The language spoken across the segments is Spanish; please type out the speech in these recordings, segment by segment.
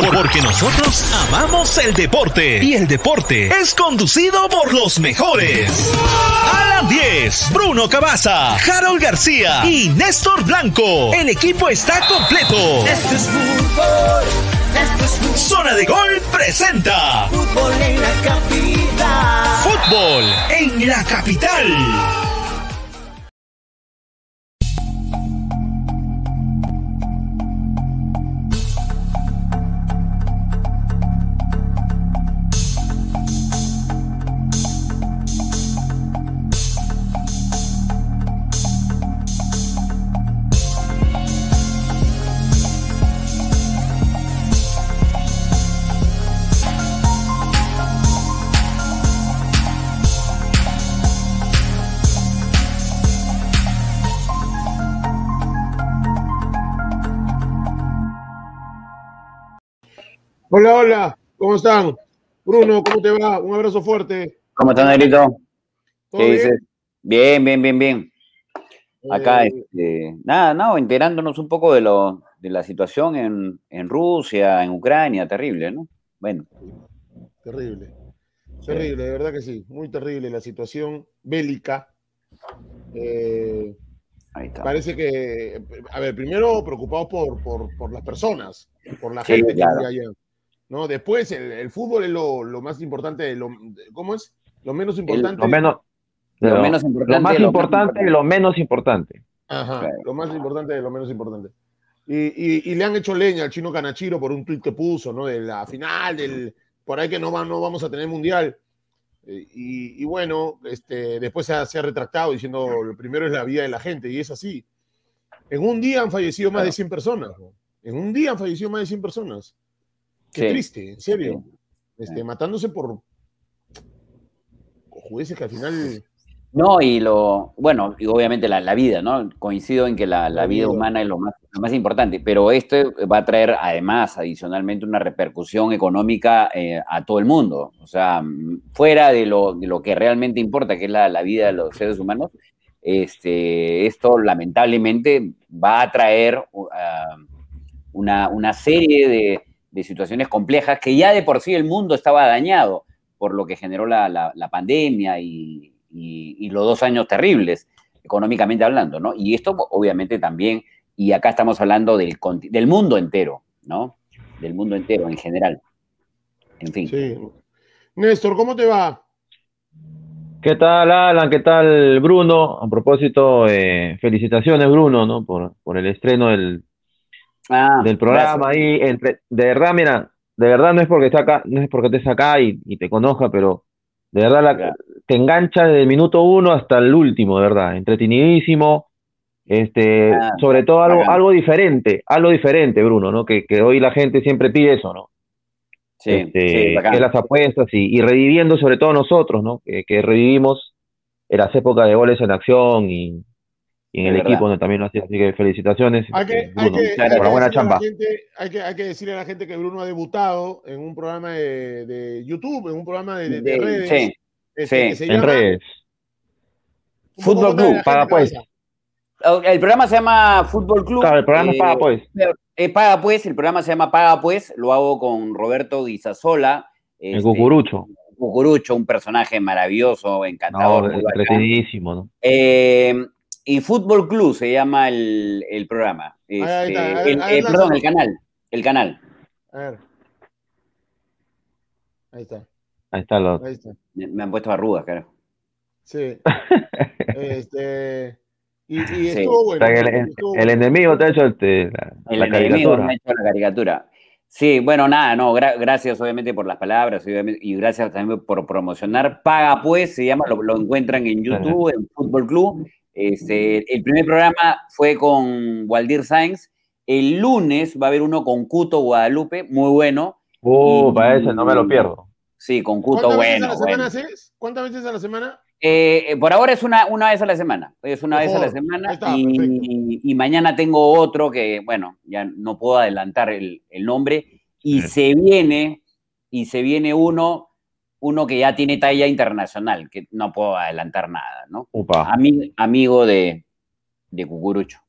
porque nosotros amamos el deporte y el deporte es conducido por los mejores. Alan 10, Bruno Cabaza, Harold García y Néstor Blanco. El equipo está completo. Esto es fútbol, esto es fútbol. Zona de Gol presenta Fútbol en la capital. Fútbol en la capital. Hola, hola, ¿cómo están? Bruno, ¿cómo te va? Un abrazo fuerte. ¿Cómo estás, Negrito? ¿Todo ¿Qué bien? dices? Bien, bien, bien, bien. Acá, Eh, este, nada, no, enterándonos un poco de, lo, de la situación en, en Rusia, en Ucrania, terrible, ¿no? Bueno, Terrible. Terrible, de verdad que sí. Muy terrible la situación bélica. Eh, ahí está. parece que, a ver, primero preocupados por, por, por las personas, por la Sí, gente claro. que vive allá. ¿No? Después, el, el fútbol es lo, lo más importante, lo, ¿cómo es? Lo menos importante. Lo menos, Lo lo- menos importante. lo más lo importante y lo menos importante. Ajá, Claro. lo más importante de lo menos importante. Y, y- y le han hecho leña al chino Canachiro por un tuit que puso, ¿no? De la final, del, por ahí que no, va- no vamos a tener mundial. Eh, Y, y bueno, este, después se ha, se ha retractado diciendo lo primero es la vida de la gente, y es así. En un día han fallecido más de 100 personas. ¿no? En un día han fallecido más de 100 personas. Qué Sí. triste, en serio. Este, matándose por jueces que al final. No, y lo, bueno, y obviamente la, la vida, ¿no? Coincido en que la, vida humana es lo más, lo más importante, pero esto va a traer además, adicionalmente, una repercusión económica eh, a todo el mundo. O sea, fuera de lo, de lo que realmente importa, que es la, la vida de los seres humanos, este, esto lamentablemente va a traer uh, una, una serie de, de situaciones complejas que ya de por sí el mundo estaba dañado por lo que generó la, la- la pandemia y, y- y los dos años terribles, económicamente hablando, ¿no? Y esto obviamente también, y acá estamos hablando del, del mundo entero, ¿no? Del mundo entero en general. En fin. Sí. Néstor, ¿cómo te va? ¿Qué tal, Alan? ¿Qué tal, Bruno? A propósito, eh, felicitaciones, Bruno, ¿no? Por, por el estreno del, Ah, del programa gracias. ahí. Entre, de verdad, mira, de verdad no es porque esté acá, no es porque estés acá y, y te conozca, pero de verdad la- Claro. te engancha desde el minuto uno hasta el último, de verdad. Entretenidísimo. Este, Ah, sobre todo algo, bacán. algo diferente, algo diferente, Bruno, ¿no? Que, que hoy la gente siempre pide eso, ¿no? Sí, este, sí, que las apuestas y, y reviviendo sobre todo nosotros, ¿no? Que, que revivimos en las épocas de goles en acción y, y en Es el verdad. equipo donde también lo hacía. Así que felicitaciones, Hay que, hay hay buena decirle a chamba. la gente- hay, que, hay que decirle a la gente que Bruno ha debutado en un programa de, de YouTube, en un programa de, de- de De- redes. sí, este, sí, se En llama- redes. Fútbol Club, paga pues. El programa se llama Fútbol Club. Claro, el programa es eh, Paga Pues. eh, Paga Pues, el programa se llama Paga Pues, lo hago con Roberto Guisasola. El este, cucurucho. Cucurucho, un personaje maravilloso, No, encantador. entretenidísimo, ¿no? Eh, y Fútbol Club se llama el, el programa. Ahí está, Este, a ver, el- a ver, eh, perdón, el canal. El canal. A ver. Ahí está, Ahí está lo. ahí está. Me me han puesto arrugas, claro. Sí. este, y, y Sí. estuvo O bueno. sea, el, estuvo el bueno. enemigo te ha hecho este, la, El la enemigo caricatura. me ha hecho la caricatura. Sí, bueno, nada, no, gra- gracias obviamente por las palabras y gracias también por promocionar. Paga pues, se llama, lo, lo encuentran en YouTube, en Fútbol Club. Este, el primer programa fue con Waldir Sainz. El lunes va a haber uno con Cuto Guadalupe, muy bueno. Uh, Y- para ese no me lo pierdo. Sí, con Cuto, ¿Cuántas veces a bueno. la semana bueno. haces? ¿Cuántas veces a la semana? Eh, eh, por ahora es una, una vez a la semana. Es una vez a la semana. Está, y, mañana tengo otro que, bueno, ya no puedo adelantar el, el nombre. Y Sí. se viene, y se viene uno, uno que ya tiene talla internacional, que no puedo adelantar nada, ¿no? Upa, Ami- amigo de, de Cucurucho.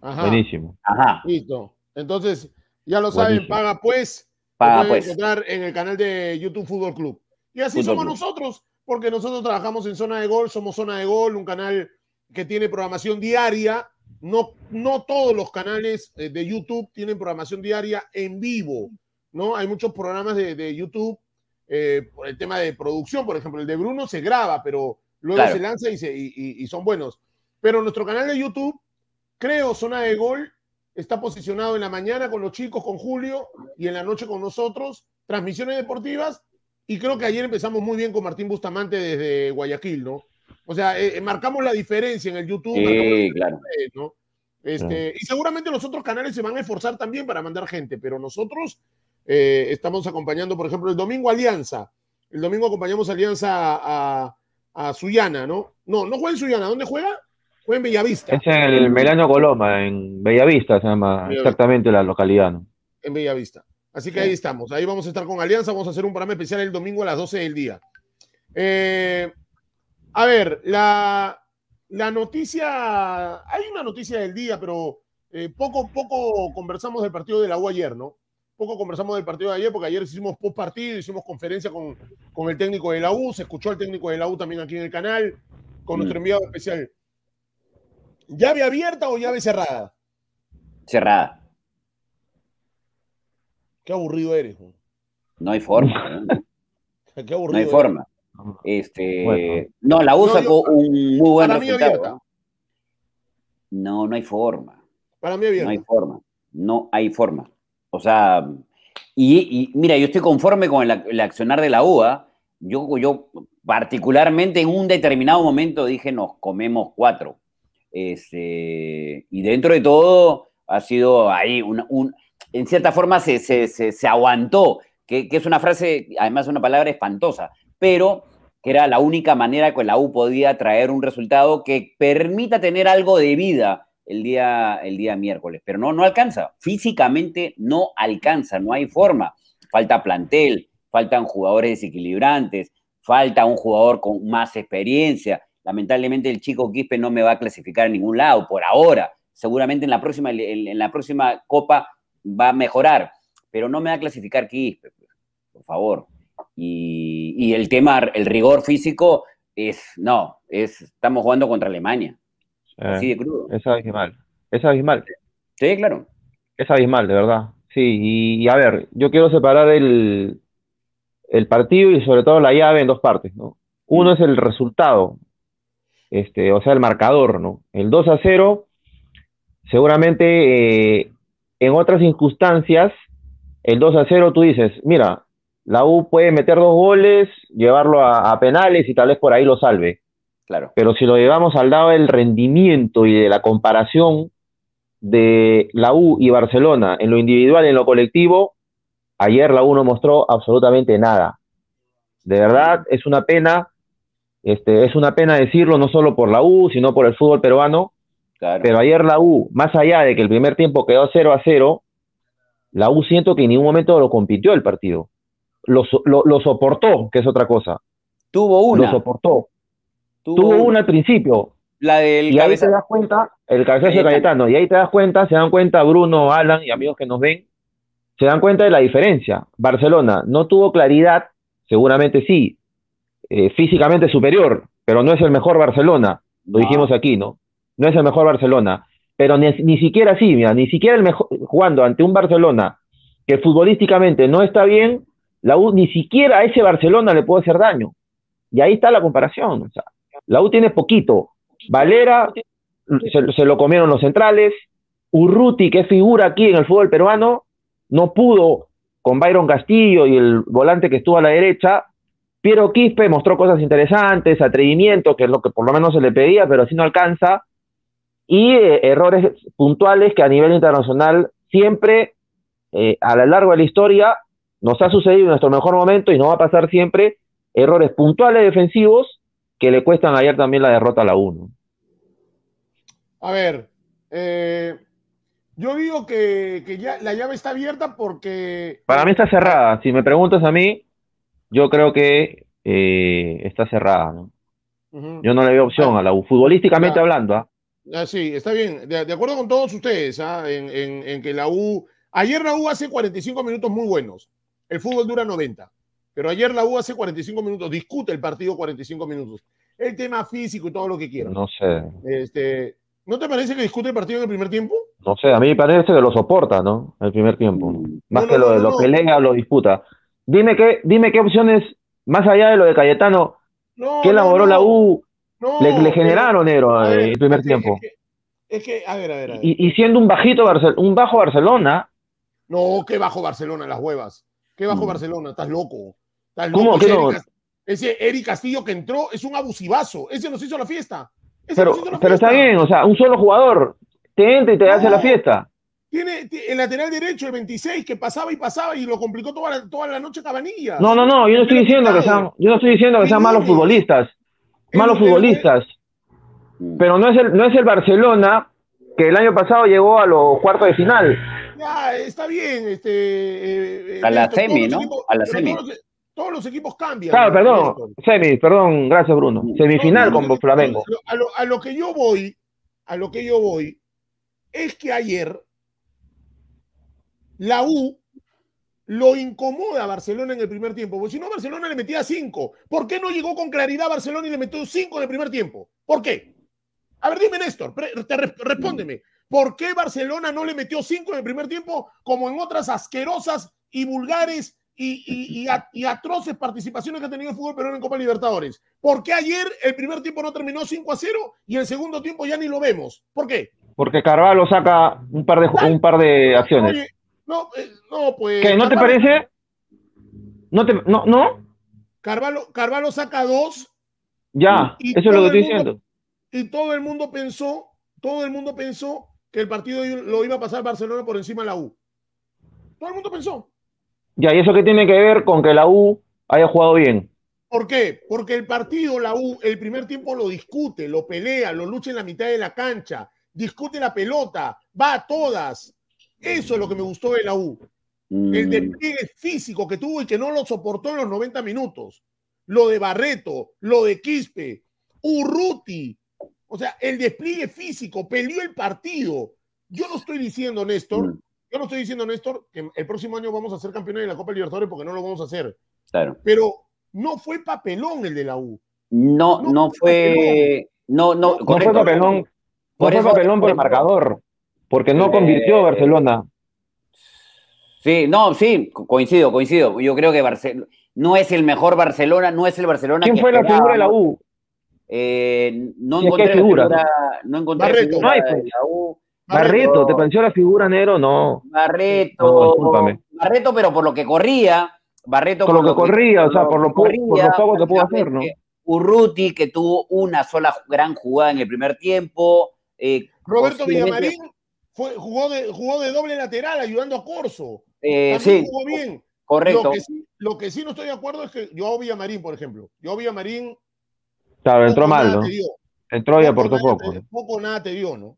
Ajá. buenísimo. Ajá. Listo. Entonces, Ya lo saben, Buenísimo. paga pues. Paga pueden pues. encontrar en el canal de YouTube Fútbol Club. Y así Fútbol somos Club. nosotros, porque nosotros trabajamos en Zona de Gol, somos Zona de Gol, un canal que tiene programación diaria. No, no todos los canales eh, de YouTube tienen programación diaria en vivo, ¿no? Hay muchos programas de, de YouTube eh, por el tema de producción, por ejemplo, el de Bruno se graba, pero luego Claro. se lanza y, se- y- y- y son buenos. Pero nuestro canal de YouTube, creo, Zona de Gol, está posicionado en la mañana con los chicos, con Julio, y en la noche con nosotros, transmisiones deportivas, y creo que ayer empezamos muy bien con Martín Bustamante desde Guayaquil, ¿no? O sea, eh, eh, marcamos la diferencia en el YouTube, Sí, claro. Este, Y seguramente los otros canales se van a esforzar también para mandar gente, pero nosotros eh, estamos acompañando, por ejemplo, el domingo Alianza. El domingo acompañamos a Alianza a, a, a Sullana, ¿no? No, no juega en Sullana. ¿Dónde juega? Juega en Bellavista. Es en el Melano Coloma, en Bellavista se llama Bellavista. exactamente la localidad. ¿no? en Bellavista. Así que Sí. ahí estamos. Ahí vamos a estar con Alianza. Vamos a hacer un programa especial el domingo a las 12 del día. Eh, a ver, la, la noticia. Hay una noticia del día, pero eh, poco, poco conversamos del partido de la U ayer, ¿no? Poco conversamos del partido de ayer, porque ayer hicimos post partido, hicimos conferencia con, con el técnico de la U. Se escuchó al técnico de la U también aquí en el canal, con nuestro Mm. enviado especial. ¿Llave abierta o llave cerrada? Cerrada. Qué aburrido eres, ¿no? No hay forma. ¿no? Qué aburrido No hay eres. forma. Este, Bueno. no, la U No, sacó yo- un muy buen para mí resultado. No, no hay forma. Para mí abierta. No hay forma. No hay forma. O sea, y, mira, yo estoy conforme con el, el accionar de la UA. Yo, yo particularmente en un determinado momento dije, nos comemos cuatro. Este, y dentro de todo ha sido ahí un, un- en cierta forma se, se, se, se aguantó, que, que es una frase, además una palabra espantosa, pero que era la única manera que la U podía traer un resultado que permita tener algo de vida el día, el día miércoles, pero no, no alcanza, físicamente no alcanza, no hay forma, falta plantel, faltan jugadores desequilibrantes, falta un jugador con más experiencia, lamentablemente el chico Quispe no me va a clasificar a ningún lado por ahora, seguramente en la próxima, en, la próxima copa va a mejorar, pero no me va a clasificar Quispe, pues, por favor. Y, y el tema, el rigor físico es, no, es, estamos jugando contra Alemania, así de crudo. es abismal. Es abismal. Sí, claro. Es abismal, de verdad. Sí, y, y a ver, yo quiero separar el, el partido y sobre todo la llave en dos partes, ¿no? Uno es el resultado, este, o sea, el marcador, ¿no? El 2 a 0, seguramente eh, en otras circunstancias, el 2 a 0 tú dices, mira, la U puede meter dos goles, llevarlo a, a penales y tal vez por ahí lo salve. Claro. Pero si lo llevamos al lado del rendimiento y de la comparación de la U y Barcelona en lo individual y en lo colectivo, ayer la U no mostró absolutamente nada. De verdad, es una pena, este, es una pena decirlo no solo por la U, sino por el fútbol peruano, Claro. pero ayer la U, más allá de que el primer tiempo quedó 0 a 0, la U siento que en ningún momento lo compitió el partido. Lo, lo- lo soportó, que es otra cosa. tuvo una. Lo soportó. Tuvo una. al principio, La del y ahí te das cuenta, el cabezazo de Cayetano. Y ahí te das cuenta, se dan cuenta Bruno, Alan y amigos que nos ven, se dan cuenta de la diferencia. Barcelona no tuvo claridad, seguramente sí, eh, físicamente superior, pero no es el mejor Barcelona, lo No. dijimos aquí, ¿no? No es el mejor Barcelona, pero ni, ni siquiera así, mira, ni siquiera el mejor, jugando ante un Barcelona que futbolísticamente no está bien, la U ni siquiera a ese Barcelona le puede hacer daño. Y ahí está la comparación. O sea, la U tiene poquito. Valera se, se lo comieron los centrales. Urruti, que figura aquí en el fútbol peruano, no pudo con Byron Castillo y el volante que estuvo a la derecha. Piero Quispe mostró cosas interesantes, atrevimiento, que es lo que por lo menos se le pedía, pero así no alcanza. Y eh, errores puntuales que a nivel internacional siempre, eh, a lo largo de la historia, nos ha sucedido en nuestro mejor momento y no va a pasar siempre errores puntuales defensivos que le cuestan ayer también la derrota a la 1. A ver, eh, yo digo que, que ya la llave está abierta porque. Para mí está cerrada. Si me preguntas a mí, yo creo que eh, está cerrada. ¿no? Yo no le veo opción a la U. Futbolísticamente Ya. hablando, ¿ah? Ah, sí, está bien. De, de acuerdo con todos ustedes, ¿ah? en, en- en que la U Ayer la U hace 45 minutos muy buenos. El fútbol dura 90. Pero ayer la U hace 45 minutos, discute el partido 45 minutos. El tema físico y todo lo que quieran. No sé. Este, ¿No te parece que discute el partido en el primer tiempo? No sé, a mí me parece que lo soporta, ¿no? El primer tiempo. Más No, que lo, no, lo pelea, lo disputa. Dime qué, dime qué opciones, más allá de lo de Cayetano, No, ¿qué no, elaboró la U? Le, le generaron, Nero, a eh, el primer es que- tiempo. Es que, es que, a ver, a ver, a ver. Y, y siendo un bajito Barcel- un bajo Barcelona, No, que bajo Barcelona, las huevas. Que bajo Mm. Barcelona, estás loco. Estás ¿Cómo que Ese no? Ese Eric Castillo que entró es un abusivazo. Ese nos hizo la fiesta. Ese pero, nos hizo la pero está bien, o sea, un solo jugador te entra y te hace la fiesta. Tiene ti- el lateral derecho, el 26, que pasaba y pasaba y lo complicó toda la, toda la noche Cabanillas. No, no, no, yo no estoy diciendo que sean, yo no estoy diciendo que sean malos futbolistas, malos futbolistas, Mm. pero no es el, no es el Barcelona que el año pasado llegó a los cuartos de final. Ya, está bien. Este, eh, eh, A la semi, ¿no? equipos- A la semi. Todos los, todos los equipos cambian. Claro, perdón, semis, perdón, gracias Bruno. Semifinal No, no, con Flamengo. A lo, a lo que yo voy, a lo que yo voy, es que ayer la U lo incomoda a Barcelona en el primer tiempo. Porque si no, Barcelona le metía cinco. ¿Por qué no llegó con claridad Barcelona y le metió cinco en el primer tiempo? ¿Por qué? A ver, dime, Néstor, te re- respóndeme. ¿Por qué Barcelona no le metió cinco en el primer tiempo como en otras asquerosas y vulgares y, y- y a- y atroces participaciones que ha tenido el fútbol peruano en Copa Libertadores? ¿Por qué ayer el primer tiempo no terminó 5 a 0 y el segundo tiempo ya ni lo vemos? ¿Por qué? Porque Carvalho saca un par de, un par de acciones. Oye, no, eh, no, pues. ¿Qué, no te parece? ¿No te, no, no? Carvalho, Carvalho saca dos Ya, eso es lo que estoy mundo- diciendo. y todo el mundo pensó, todo el mundo pensó que el partido lo iba a pasar Barcelona por encima de la U. Todo el mundo pensó. Ya, ¿y eso qué tiene que ver con que la U haya jugado bien? ¿Por qué? Porque el partido, la U, el primer tiempo lo discute, lo pelea, lo lucha en la mitad de la cancha, discute la pelota, va a todas. Eso es lo que me gustó de la U. El Mm. despliegue físico que tuvo y que no lo soportó en los 90 minutos. Lo de Barreto, lo de Quispe, Urruti. O sea, el despliegue físico, peleó el partido. Yo no estoy diciendo, Néstor, Mm, yo no estoy diciendo, Néstor, que el próximo año vamos a ser campeones de la Copa Libertadores porque no lo vamos a hacer. Claro. Pero no fue papelón el de la U. No, No, no fue. No, no, No fue papelón, no Por fue eso- papelón por el marcador, porque no Eh, convirtió Barcelona. Sí, no, sí, co- coincido, coincido. Yo creo que Barcelona no es el mejor Barcelona, no es el Barcelona ¿Quién que fue la figura de la. U? Eh, no encontré la figura, no encontré Barreto. figura No hay, de la U. Barreto, ¿te pareció la figura negro? No. Barreto, No, discúlpame. Barreto, pero por lo que corría, Barreto Por lo que corría, o sea, por lo po- por lo poco que pudo hacer, ¿no? Urruti, que tuvo una sola gran jugada en el primer tiempo. eh, Roberto posiblemente- Villamarín fue, jugó, de, jugó de doble lateral ayudando a Corso. eh, sí, jugó bien. correcto. Lo que, sí, lo que sí no estoy de acuerdo es que yo a Villamarín, por ejemplo, yo a Villamarín Claro, entró mal, ¿no? Entró y aportó poco. poco nada te dio, ¿no?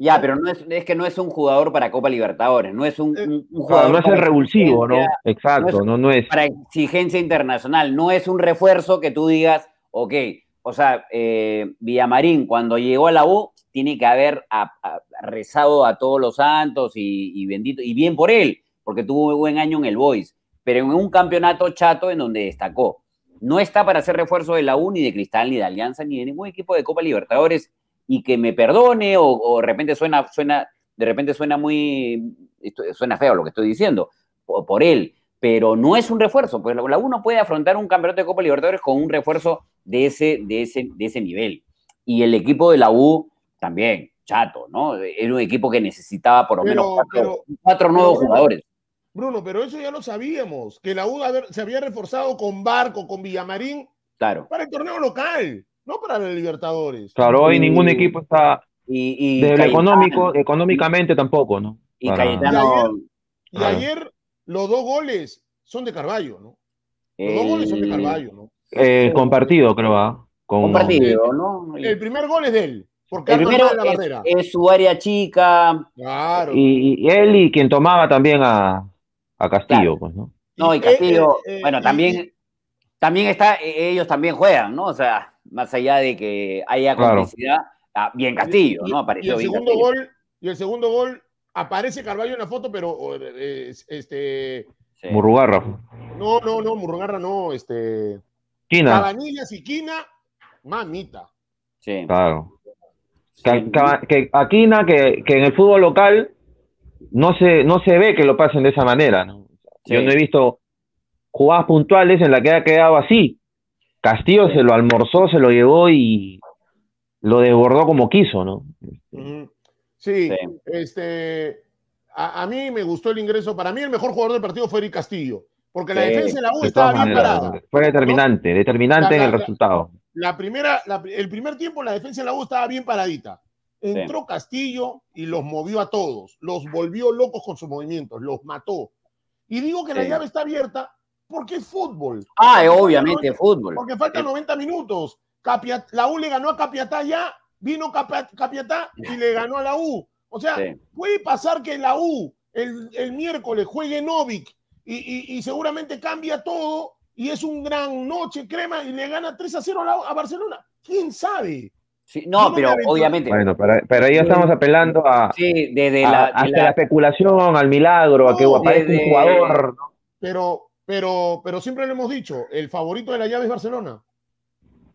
Ya, pero no es, es que no es un jugador para Copa Libertadores, no es un, Eh, un- un Claro, jugador no es el revulsivo, ¿no? exigencia- Exacto, no, no es. para exigencia internacional, no es un refuerzo que tú digas, ok, o sea, eh, Villamarín cuando llegó a la U tiene que haber a- a- rezado a todos los santos y, y bendito, y bien por él, porque tuvo un buen año en el Boys, pero en un campeonato chato en donde destacó. No está para ser refuerzo de la U, ni de Cristal, ni de Alianza, ni de ningún equipo de Copa Libertadores, y que me perdone, o, o de repente suena, suena, de repente suena muy, suena feo lo que estoy diciendo, por, por él, pero no es un refuerzo, pues la U no puede afrontar un campeonato de Copa Libertadores con un refuerzo de ese, de ese, de ese nivel. Y el equipo de la U también, chato, ¿no? Era un equipo que necesitaba por lo Pero- menos cuatro, pero- cuatro nuevos jugadores. Bruno, pero eso ya lo sabíamos, que la U se había reforzado con Barco, con Villamarín, Claro. para el torneo local, no para la Libertadores. Claro, hoy Y- ningún equipo está. Y, y Desde lo Cayetano- económico, económicamente tampoco, ¿no? Y Para- Cayetano, Y Claro. ayer los dos goles son de Carballo, ¿no? Los dos eh, goles son de Carballo, ¿no? Eh, compartido, creo, ¿ah? Con, compartido, ¿no? El primer gol es de él, porque El primero la es, barrera. es su área chica, Claro. Y, y él y quien tomaba también a, a Castillo, pues, ¿no? No, y Eh, Castillo, eh, eh, bueno, también, también está, eh, ellos también juegan, ¿no? O sea, más allá de que haya Claro. complicidad, ah, bien Castillo, y- ¿no? y Apareció el bien segundo Castillo. gol, y el segundo gol aparece Carballo en la foto, pero eh, es- este, Sí. Murrugarra. no, no, no, Murrugarra no, este, Quina. Cabanillas y Quina, mamita. Sí. Claro. Sí. Que, que- que Aquina, que, que en el fútbol local no se, no se ve que lo pasen de esa manera. ¿no? Yo no he visto jugadas puntuales en las que ha quedado así. Castillo se lo almorzó, se lo llevó y lo desbordó como quiso, ¿no? Sí, Sí. este, a, a mí me gustó el ingreso. Para mí el mejor jugador del partido fue Eric Castillo, porque la Sí, defensa de la U De estaba bien maneras, parada. fue determinante, determinante La- en el la- resultado. La primera, la- el primer tiempo la defensa de la U estaba bien paradita. Entró Castillo y los movió a todos, los volvió locos con sus movimientos, los mató. Y digo que la llave está abierta porque es fútbol. Ah, Porque obviamente, faltan fútbol. 90 Porque faltan 90 minutos. Capia- la U le ganó a Capiatá ya, vino Capia- Capiatá y le ganó a la U. O sea, Sí. puede pasar que la U el, el miércoles juegue Novik y, y- y seguramente cambia todo y es un gran noche crema y le gana 3 a 0 a, la- a Barcelona. ¿Quién sabe? Sí, no, pero obviamente. Bueno, pero, pero ahí estamos apelando a, Sí, desde a- la, de hasta la- la especulación, al milagro, a que desde- un jugador. ¿no? Pero, pero, pero siempre lo hemos dicho, el favorito de la llave es Barcelona.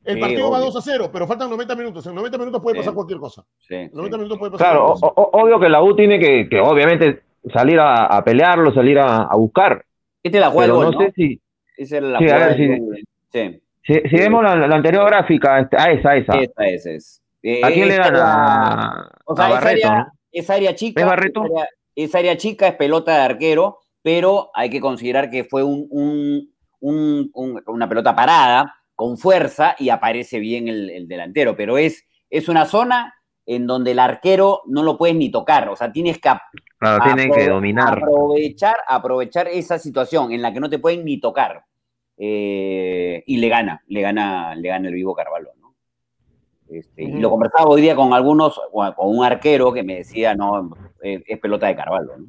El Sí, partido va obvio. 2 a 0, pero faltan 90 minutos. En 90 minutos puede Sí. pasar cualquier cosa. sí, En sí. 90 minutos puede pasar Claro, cualquier o- cosa. o- obvio que la U tiene que, que obviamente salir a, a pelearlo, salir a, a buscar. Esta es la jugada Pero del no gol, sé ¿no? si, Esa la Sí, a ver, si, si vemos la, la anterior gráfica, este, a esa, esa. esta es. es. Eh, ¿A quién le gana? era- O sea, a esa área, ¿no? esa área chica. ¿Es Barreto? Esa área, esa área chica es pelota de arquero, pero hay que considerar que fue un, un- un- un- una pelota parada, con fuerza, y aparece bien el, el delantero. Pero es, es una zona en donde el arquero no lo puedes ni tocar. O sea, tienes que Claro, tienen que Apro- dominar. Aprovechar, aprovechar esa situación en la que no te pueden ni tocar. Eh, y le gana, le gana, le gana el vivo Carvalho, ¿no? Este, Y lo conversaba hoy día con algunos, con con un arquero que me decía, no, es, es pelota de Carvalho, ¿no?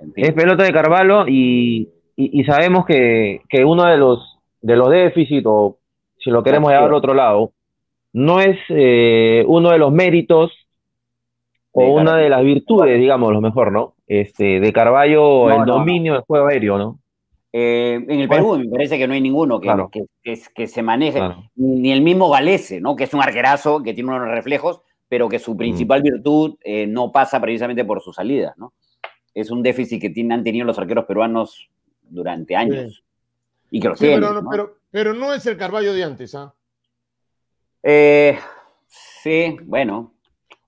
En fin. Es pelota de Carvalho y, y, y sabemos que, que uno de los, de los déficits, o si lo queremos llevar al otro lado, no es eh, uno de los méritos o De una de las virtudes, digamos, lo mejor, ¿no? Este, de Carballo, No, el no, dominio del juego aéreo, ¿no? Eh, en el Perú me parece que no hay ninguno que, Claro. que, que- que se maneje, Claro. ni el mismo Galese, ¿no? Que es un arquerazo, que tiene unos reflejos, pero que su principal virtud eh, no pasa precisamente por su salida, ¿no? Es un déficit que tienen- han tenido los arqueros peruanos durante años. Y que lo Sí, tienen. pero, no- ¿no? pero, pero no es el Carballo de antes. ¿ah? Eh, sí, bueno.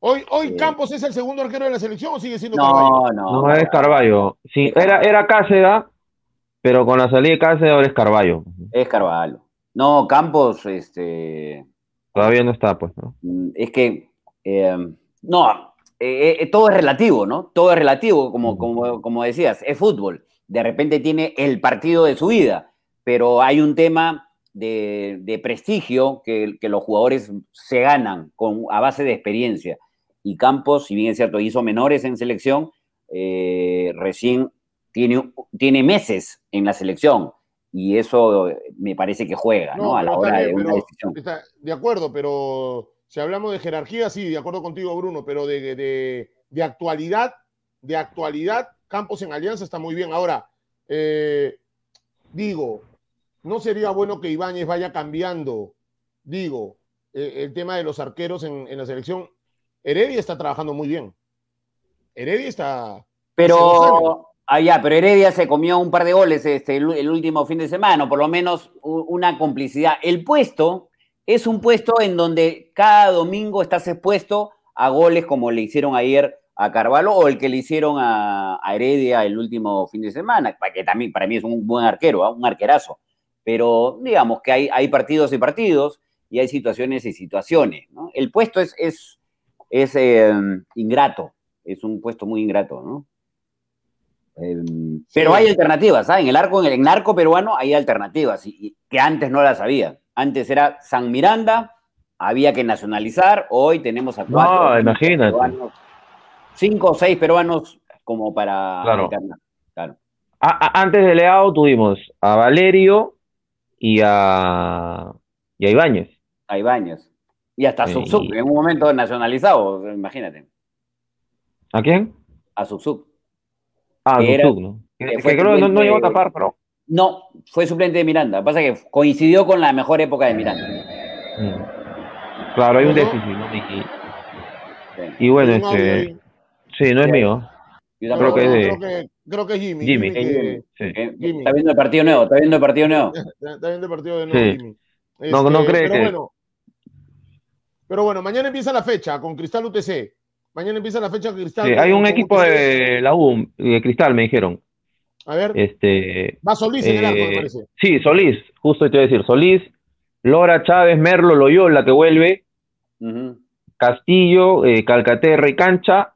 Hoy, hoy Sí. Campos es el segundo arquero de la selección o sigue siendo Carballo. No, no. No, es Carballo. Sí, era, era Cáceda, pero con la salida de Cáceda ahora es Carballo. Es Carvalho. No, Campos, este. Todavía no está, pues, ¿no? Mm, Es que, eh, no, eh, eh, todo es relativo, ¿no? Todo es relativo, como, como, como decías, es fútbol. De repente tiene el partido de su vida, pero hay un tema de, de prestigio que, que los jugadores se ganan con, a base de experiencia. Y Campos, si bien es cierto, hizo menores en selección, eh, recién tiene, tiene meses en la selección. Y eso me parece que juega, ¿no? No, a la hora de una decisión. está de acuerdo, pero si hablamos de jerarquía, sí, de acuerdo contigo, Bruno, pero de, de- de actualidad, de actualidad, Campos en Alianza está muy bien. Ahora, eh, digo, no sería bueno que Ibáñez vaya cambiando, digo, eh, el tema de los arqueros en, en la selección. Heredia está trabajando muy bien. Heredia está. Pero, ah, ya, pero Heredia se comió un par de goles este, el, el último fin de semana, o por lo menos una complicidad. El puesto es un puesto en donde cada domingo estás expuesto a goles como le hicieron ayer a Carvalho o el que le hicieron a, Heredia el último fin de semana, que también para mí es un buen arquero, ¿ah? un arquerazo. Pero digamos que hay, partidos y partidos y hay situaciones y situaciones. ¿no? El puesto es, eh, ingrato, es un puesto muy ingrato, ¿no? Pero hay alternativas, ¿sabes? En el arco, en el, en el arco peruano hay alternativas y, y que antes no las había. Antes era San Miranda, había que nacionalizar, hoy tenemos a cuatro, No, cinco imagínate. peruanos, cinco o seis peruanos como para Claro. Claro. A- a- antes de Leao tuvimos a Valerio y a, y a Ibáñez. A Ibáñez. Y hasta Sí. Subsup, en un momento nacionalizado, imagínate. ¿A quién? A Suksuk. Ah, Que era- ¿no? Que, creo que no, llegó a tapar, pero. No, fue suplente de Miranda. Lo que pasa es que coincidió con la mejor época de Miranda. mm. Claro, hay un déficit, ¿no? Y, y bueno, este. Sí, no es mío. Yo creo que es de- creo que, creo que es Jimmy. Jimmy. que- Sí. Eh, Jimmy. Está viendo el partido nuevo, está viendo el partido nuevo. Está, viendo el partido de nuevo, Sí. Jimmy. No, no cree pero que- Bueno, pero bueno, mañana empieza la fecha con Cristal UTC. Mañana empieza la fecha con Cristal. Sí, hay un equipo de la U, de Cristal, me dijeron. A ver, Este, va Solís en el arco, me eh, parece. sí, Solís, justo te iba a decir, Solís, Lora, Chávez, Merlo, Loyola, que vuelve. Castillo, eh, Calcaterra y Cancha,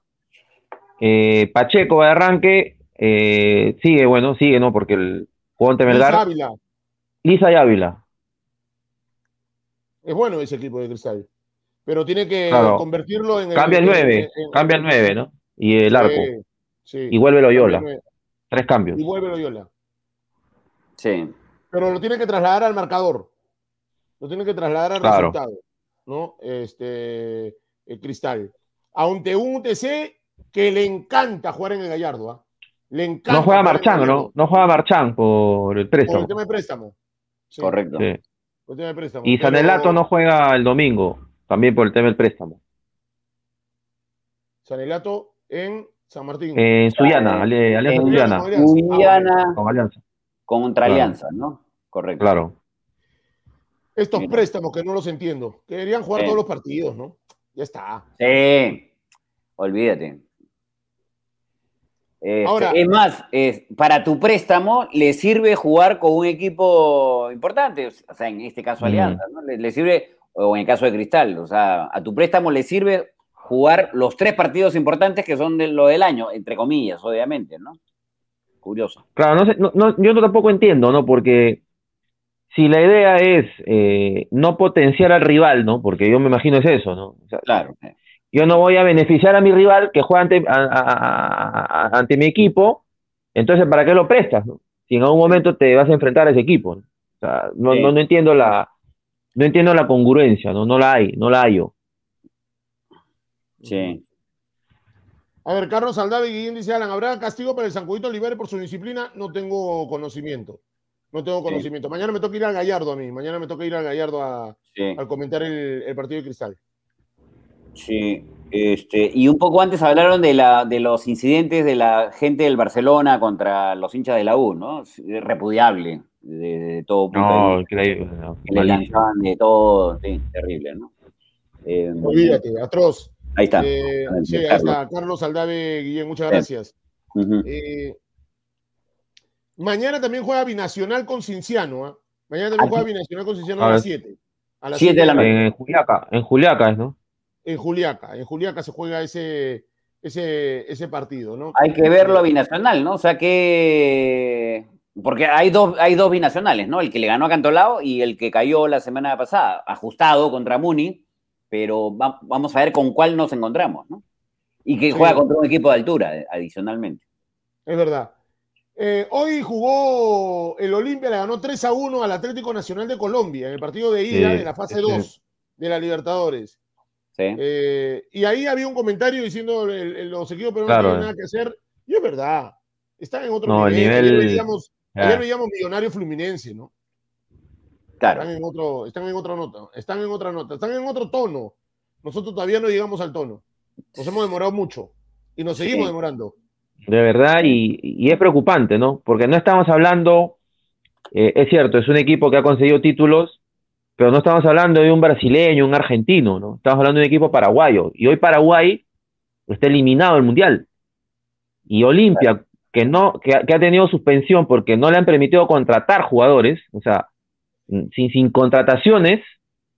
eh, Pacheco de arranque, eh, sigue, bueno, sigue, ¿no? Porque el jugó ante Luis Melgar, Ávila. Lisa y Ávila. Es bueno ese equipo de Cristal. Pero tiene que Claro. convertirlo en el. Cambia el en- 9, en- en- cambia el 9, ¿no? Y el arco, Sí, sí. y vuelve Loyola, tres cambios. Y vuelve Loyola. Sí. Pero lo tiene que trasladar al marcador. Lo tiene que trasladar al Claro. resultado. ¿No? Este. el Cristal. Ante un UTC que le encanta jugar en el Gallardo. ¿ah? Le encanta. No juega Marchán. ¿no? No juega Marchán por el Por el préstamo. tema de préstamo. Sí, Correcto. Sí. por el tema de préstamo. Y Pero Sanelato no juega el domingo, también por el tema del préstamo. Sanelato en San Martín. En Suyana, Ale- Alianza en Suyana, Alianza. Ah, con Alianza, contra Claro. Alianza, ¿no? Correcto. claro. Estos Mira. préstamos que no los entiendo. Que deberían jugar Sí. todos los partidos, ¿no? Ya está. Sí, olvídate. Este, Ahora- es más, es- para tu préstamo le sirve jugar con un equipo importante, o sea, en este caso Mm. Alianza, ¿no? Le, le sirve, o en el caso de Cristal, o sea, a tu préstamo le sirve jugar los tres partidos importantes que son de lo del año, entre comillas, obviamente, ¿no? Curioso. Claro, no sé, no, no- yo no tampoco entiendo, ¿no? Porque si la idea es eh, no potenciar al rival, ¿no? Porque yo me imagino es eso, ¿no? O sea, Claro. yo no voy a beneficiar a mi rival que juega ante, a- a- a- ante mi equipo, entonces ¿para qué lo prestas, no? Si en algún momento te vas a enfrentar a ese equipo, ¿no? O sea, no, Sí. no, no entiendo la, no entiendo la congruencia, ¿no? No la hay, no la hallo. Sí. A ver, Carlos Aldave Guillén dice, Alan, ¿habrá castigo para el Sancudito Olivares por su disciplina? No tengo conocimiento. No tengo Sí. conocimiento. Mañana me toca ir al Gallardo a mí. Mañana me toca ir al Gallardo a, Sí. al comentar el, el partido de Cristal. Sí, este, y un poco antes hablaron de, la, de los incidentes de la gente del Barcelona contra los hinchas de la U, ¿no? Es repudiable de, de todo punto de No, le lanzaban de todo, sí, terrible, ¿no? Eh, Olvídate, atroz. Ahí está. Eh, sí, de ahí está. Carlos Aldave Guillén, muchas gracias. Eh, mañana también juega Binacional con Cinciano. ¿ah? Mañana también Ah, juega. Binacional con Cinciano A a las ver. 7. A las Siete de la mañana. En Juliaca, en Juliaca es, ¿no? En Juliaca. En Juliaca se juega ese, ese, ese partido, ¿no? Hay que verlo a binacional, ¿no? O sea que. Porque hay dos, hay dos binacionales, ¿no? El que le ganó a Cantolao y el que cayó la semana pasada, ajustado contra Muni, pero va- vamos a ver con cuál nos encontramos, ¿no? Y que Sí. juega contra un equipo de altura, eh, adicionalmente. Es verdad. Eh, hoy jugó el Olimpia, le ganó 3 a 1 al Atlético Nacional de Colombia en el partido de ida Sí, de la fase sí. 2 de la Libertadores. ¿sí? Eh, y ahí había un comentario diciendo el- el- los equipos pero no Claro. tienen nada que hacer. Y es verdad. Están en otro No, el nivel. Nivel-. Ayer veíamos Millonario Fluminense, ¿no? claro. Están en otro, están en otra nota, están en otra nota, están en otro tono. Nosotros todavía no llegamos al tono. Nos hemos demorado mucho y nos Sí. seguimos demorando. De verdad, y, y es preocupante, ¿no? Porque no estamos hablando, eh, es cierto, es un equipo que ha conseguido títulos, pero no estamos hablando de un brasileño, un argentino, ¿no? Estamos hablando de un equipo paraguayo. Y hoy Paraguay está eliminado del Mundial. Y Olimpia, que, no, que, ha- que ha tenido suspensión porque no le han permitido contratar jugadores, o sea, mm, sin, sin contrataciones,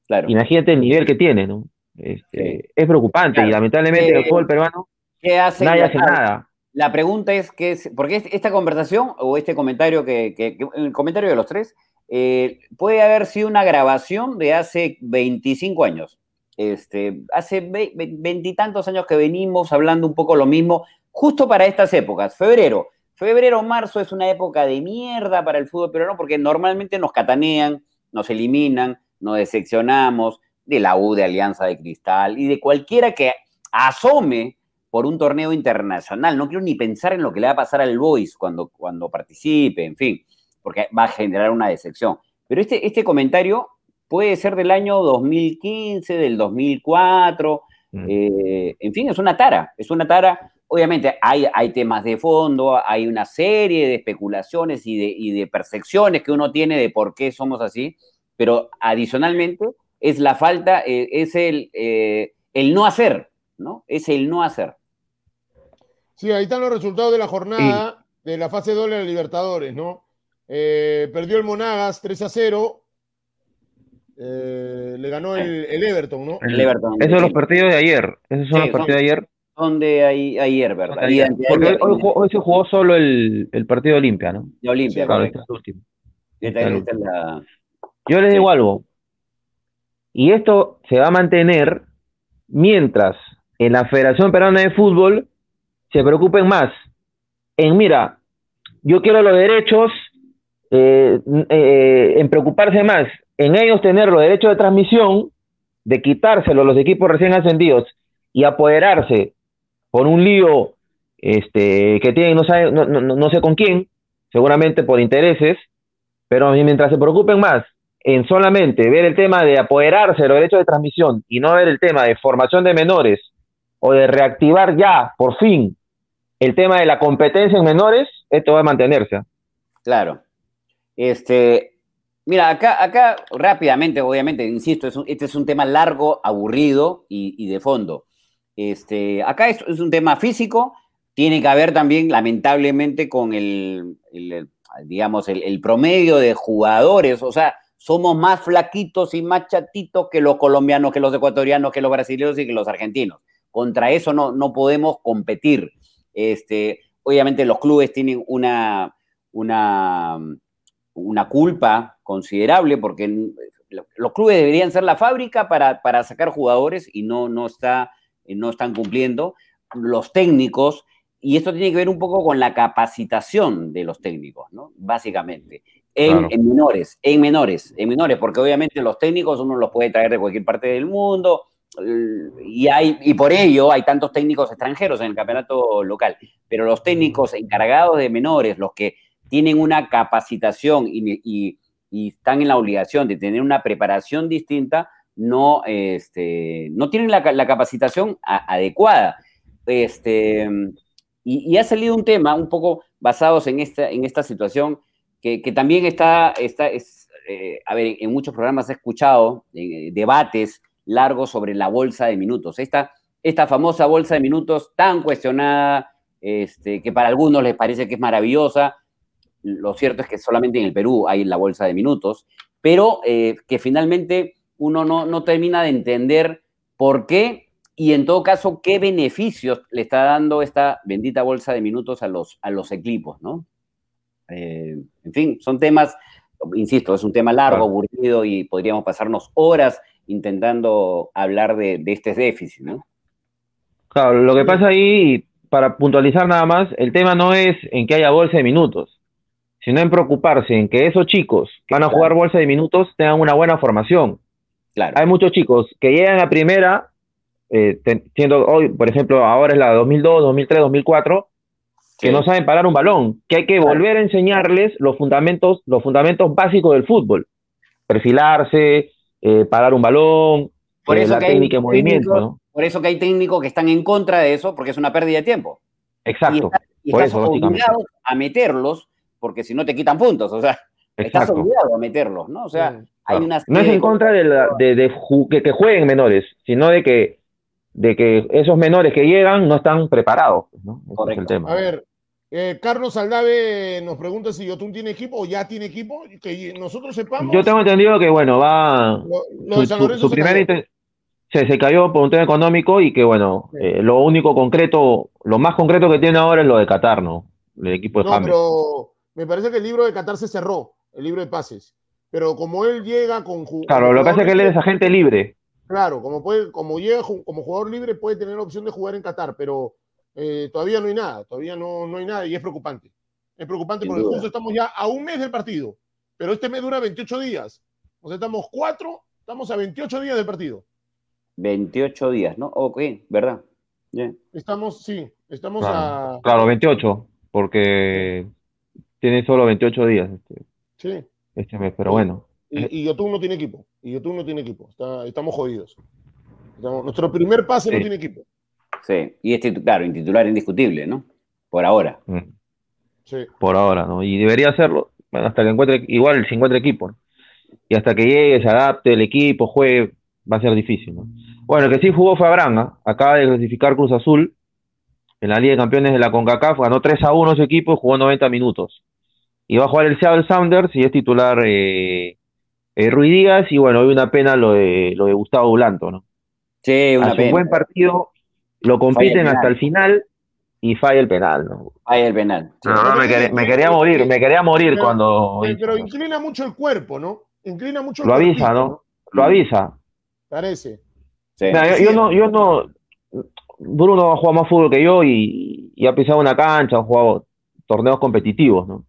claro. imagínate el nivel que tiene, ¿no? Este, Sí. Es preocupante Claro. y lamentablemente Eh, el fútbol peruano ¿Qué hace? nadie hace nada. La pregunta es que, es- porque es- esta conversación o este comentario que, que- que- el comentario de los tres eh, puede haber sido una grabación de hace 25 años. Este, hace ve- ve- veintitantos años que venimos hablando un poco lo mismo, justo para estas épocas. Febrero, febrero, marzo es una época de mierda para el fútbol peruano porque normalmente nos catanean, nos eliminan, nos decepcionamos de la U, de Alianza de Cristal y de cualquiera que asome por un torneo internacional. No quiero ni pensar en lo que le va a pasar al Boys cuando, cuando participe, en fin, porque va a generar una decepción. Pero este, este comentario puede ser del año 2015, del 2004, Mm. eh, en fin, es una tara, es una tara. Obviamente hay, hay temas de fondo, hay una serie de especulaciones y de, y de percepciones que uno tiene de por qué somos así, pero adicionalmente es la falta, eh, es el, eh, el no hacer, ¿no? Es el no hacer. Sí, ahí están los resultados de la jornada de la fase doble de la Libertadores, ¿no? Eh, perdió el Monagas 3 a 0. Eh, le ganó el, el Everton, ¿no? El Everton. Esos son los partidos de ayer. Esos son Sí, los partidos de ayer. Son de ahí- ayer, ¿verdad? Ayer. Porque hoy, ayer- hoy se jugó solo el, el partido de Olimpia, ¿no? de Olimpia, Sí, Claro, correcto. este es el último. Esta- esta es la- Yo les Sí. digo algo. Y esto se va a mantener mientras en la Federación Peruana de Fútbol se preocupen más en, mira, yo quiero los derechos, eh, eh, en preocuparse más en ellos tener los derechos de transmisión, de quitárselo a los equipos recién ascendidos y apoderarse por un lío este, que tienen, no, sabe- no, no, no sé con quién, seguramente por intereses, pero mientras se preocupen más en solamente ver el tema de apoderarse de los derechos de transmisión y no ver el tema de formación de menores o de reactivar ya, por fin, el tema de la competencia en menores, esto va a mantenerse. Claro. Este, mira, acá, acá rápidamente, obviamente, insisto, es un- este es un tema largo, aburrido y de fondo. Este, acá es, es un tema físico, tiene que haber también, lamentablemente, con el, digamos, el, el promedio de jugadores, o sea, somos más flaquitos y más chatitos que los colombianos, que los ecuatorianos, que los brasileños y que los argentinos. Contra eso no, no podemos competir. Este, obviamente los clubes tienen una, una, una culpa considerable porque los clubes deberían ser la fábrica para, para sacar jugadores y no, no, está, no están cumpliendo. Los técnicos, y esto tiene que ver un poco con la capacitación de los técnicos, ¿no? Básicamente. En, Claro. en menores, en menores, en menores, porque obviamente los técnicos uno los puede traer de cualquier parte del mundo, y, hay, y por ello hay tantos técnicos extranjeros en el campeonato local, pero los técnicos encargados de menores, los que tienen una capacitación y, y- y están en la obligación de tener una preparación distinta, no, este, no tienen la, ca- la capacitación adecuada. Este, y, ha salido un tema un poco basados en esta, en esta situación que, que también está, está es, eh, a ver, en muchos programas he escuchado eh, debates largos sobre la bolsa de minutos. Esta, esta famosa bolsa de minutos tan cuestionada, este, que para algunos les parece que es maravillosa. Lo cierto es que solamente en el Perú hay la bolsa de minutos, pero eh, que finalmente uno no, no termina de entender por qué y en todo caso qué beneficios le está dando esta bendita bolsa de minutos a los, a los equipos, ¿no? Eh, en fin, son temas, insisto, es un tema largo, aburrido y podríamos pasarnos horas intentando hablar de, de este déficit, ¿no? Claro, lo que pasa ahí, para puntualizar nada más, el tema no es en que haya bolsa de minutos, sino en preocuparse en que esos chicos que van a jugar bolsa de minutos tengan una buena formación. Claro. Hay muchos chicos que llegan a primera, eh, siendo hoy, por ejemplo, ahora es la 2002, 2003, 2004, que Sí. no saben parar un balón, que hay que Claro. volver a enseñarles los fundamentos, los fundamentos básicos del fútbol. Perfilarse, eh, parar un balón, Por eh, eso la que hay técnica de movimiento, técnicos- ¿no? Por eso que hay técnicos que están en contra de eso, porque es una pérdida de tiempo. Exacto, Y, está- y por estás eso, obligado a meterlos, porque si no te quitan puntos, o sea, estás obligado a meterlos, ¿no? O sea. Hay una No es en contra de, la- de, de ju- que, que jueguen menores, sino de que, de que esos menores que llegan no están preparados. pues, ¿no? Ese es el tema. A ver, eh, Carlos Aldave nos pregunta si Yotun tiene equipo o ya tiene equipo. Que nosotros sepamos. Yo tengo entendido que, bueno, va. Lo, lo Su, de San su- Lorenzo su se primera se, se cayó por un tema económico y que, bueno, Sí. eh, lo único concreto, lo más concreto que tiene ahora es lo de Qatar, ¿no? El equipo de No, James. pero me parece que el libro de Qatar se cerró, el libro de pases. Pero como él llega con Claro, lo que pasa es que él es agente libre. Claro, como puede, como llega como jugador libre puede tener la opción de jugar en Qatar, pero eh, todavía no hay nada, todavía no, no hay nada y es preocupante. Es preocupante Sin porque duda. justo estamos ya a un mes del partido, pero este mes dura 28 días. O sea, estamos cuatro, estamos a 28 días del partido. 28 días, ¿no? Ok, ¿verdad? Bien. Estamos, sí, estamos Claro, a. claro, 28, porque tiene solo 28 días este, Sí. Este mes, pero bueno. Y, y Yotun no tiene equipo. Y Yotun no tiene equipo. Está- estamos jodidos. Estamos- nuestro primer pase no tiene equipo. Sí. Y este, claro, un titular indiscutible, ¿no? Por ahora. mm, Sí. por ahora, ¿no? Y debería hacerlo, bueno, hasta que encuentre, igual si encuentre equipo, ¿no? Y hasta que llegue, se adapte el equipo, juegue, va a ser difícil, ¿no? Bueno, el que sí jugó fue Abraham, ¿ah? acaba de clasificar Cruz Azul en la Liga de Campeones de la CONCACAF, ganó 3 a 1 su equipo y jugó 90 minutos. Y va a jugar el Seattle Sounders y es titular eh, eh, Ruiz Díaz, y bueno, hoy una pena lo de, lo de Gustavo Bulanto, ¿no? Sí, una Hace un pena. buen partido, lo compiten hasta el final y falla el penal, ¿no? Ahí el penal. Sí. No, no, me, quería, me quería morir, me quería morir Pero- cuando Pero inclina mucho el cuerpo, ¿no? Inclina mucho el lo avisa, ¿no? Lo avisa. Parece. Sí. Mira, yo, yo no, yo no, Bruno ha jugado más fútbol que yo y, y ha pisado una cancha, ha jugado torneos competitivos, ¿no?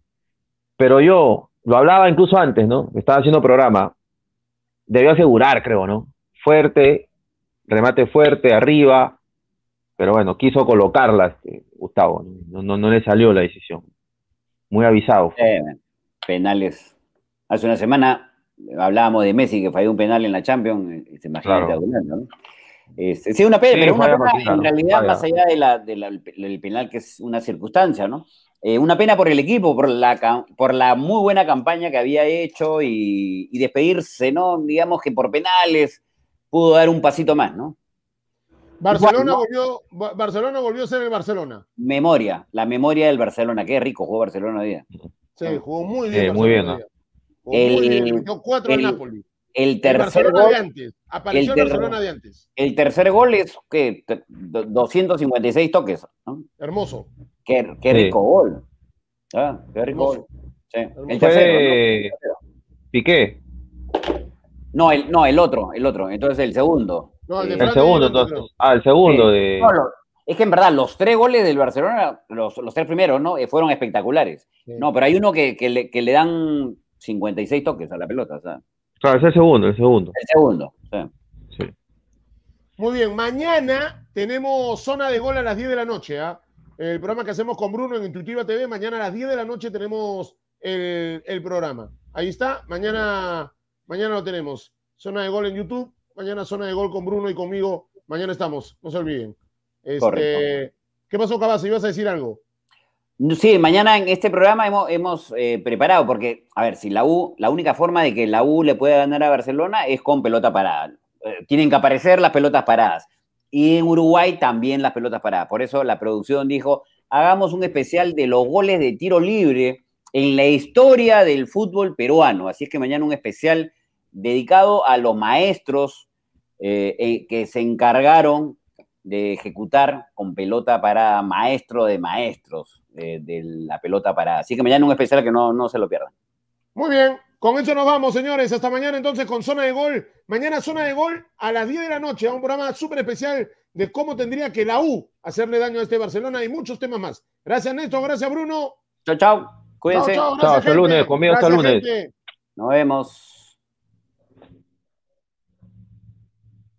Pero yo, lo hablaba incluso antes, ¿no? Estaba haciendo programa, debió asegurar, creo, ¿no? Fuerte, remate fuerte, arriba, pero bueno, quiso colocarla, este, Gustavo, no, no, no le salió la decisión. Muy avisado. Eh, penales. Hace una semana hablábamos de Messi que falló un penal en la Champions. eh, Se imagina Claro. ¿no? Este, sí, una pena, Sí, pero una pena en realidad, más allá de la, de la- del penal, que es una circunstancia, ¿no? Eh, una pena por el equipo, por la, por la muy buena campaña que había hecho y, y despedirse, ¿no? Digamos que por penales pudo dar un pasito más, ¿no? Barcelona, Igual, ¿no? volvió, Ba- Barcelona volvió a ser el Barcelona. Memoria, la memoria del Barcelona. Qué rico jugó Barcelona hoy día. Sí, jugó muy bien. Jugó muy El- bien, metió cuatro el- Napoli. El El tercer Barcelona gol de antes. Apareció el, el ter- Barcelona de antes. El tercer gol es que 256 toques. ¿no? Hermoso. Qué, qué Sí. rico gol. Ah, qué rico gol. Sí. El tercero, Fue Piqué, ¿no? No, el, no, el otro, el otro. Entonces el segundo. No, el de Eh, el segundo no entonces. Ah, el segundo Sí. de... no, lo- es que en verdad los tres goles del Barcelona, los, los tres primeros, ¿no? Eh, fueron espectaculares. Sí. No, pero hay uno que, que le, que le dan 56 toques a la pelota. O sea, Claro, es el segundo, el segundo. el segundo. sí. Sí. Muy bien, mañana tenemos zona de gol a las 10 de la noche. ¿ah? El programa que hacemos con Bruno en Intuitiva TV. Mañana a las 10 de la noche tenemos el, el programa. Ahí está, mañana, mañana lo tenemos. Zona de gol en YouTube. Mañana zona de gol con Bruno y conmigo. Mañana estamos, no se olviden. Este, Correcto. ¿Qué pasó, Cabaza? ¿Ibas a decir algo? Sí, mañana en este programa hemos, hemos eh, preparado, porque, a ver, si la U, la única forma de que la U le pueda ganar a Barcelona es con pelota parada. Eh, tienen que aparecer las pelotas paradas. Y en Uruguay también las pelotas paradas. Por eso la producción dijo, hagamos un especial de los goles de tiro libre en la historia del fútbol peruano. Así es que mañana un especial dedicado a los maestros eh, eh, que se encargaron de ejecutar con pelota para maestro de maestros eh, de la pelota parada. Así que mañana un especial que no, no se lo pierdan. Muy bien, con eso nos vamos, señores. Hasta mañana entonces con Zona de Gol. Mañana Zona de Gol a las 10 de la noche, a un programa súper especial de cómo tendría que la U hacerle daño a este Barcelona y muchos temas más. Gracias, Néstor. Gracias, Bruno. Chao, chao. Cuídense. Chao, chao. Chao, Gracias, hasta gente. lunes, conmigo hasta Gracias, lunes. gente. Nos vemos.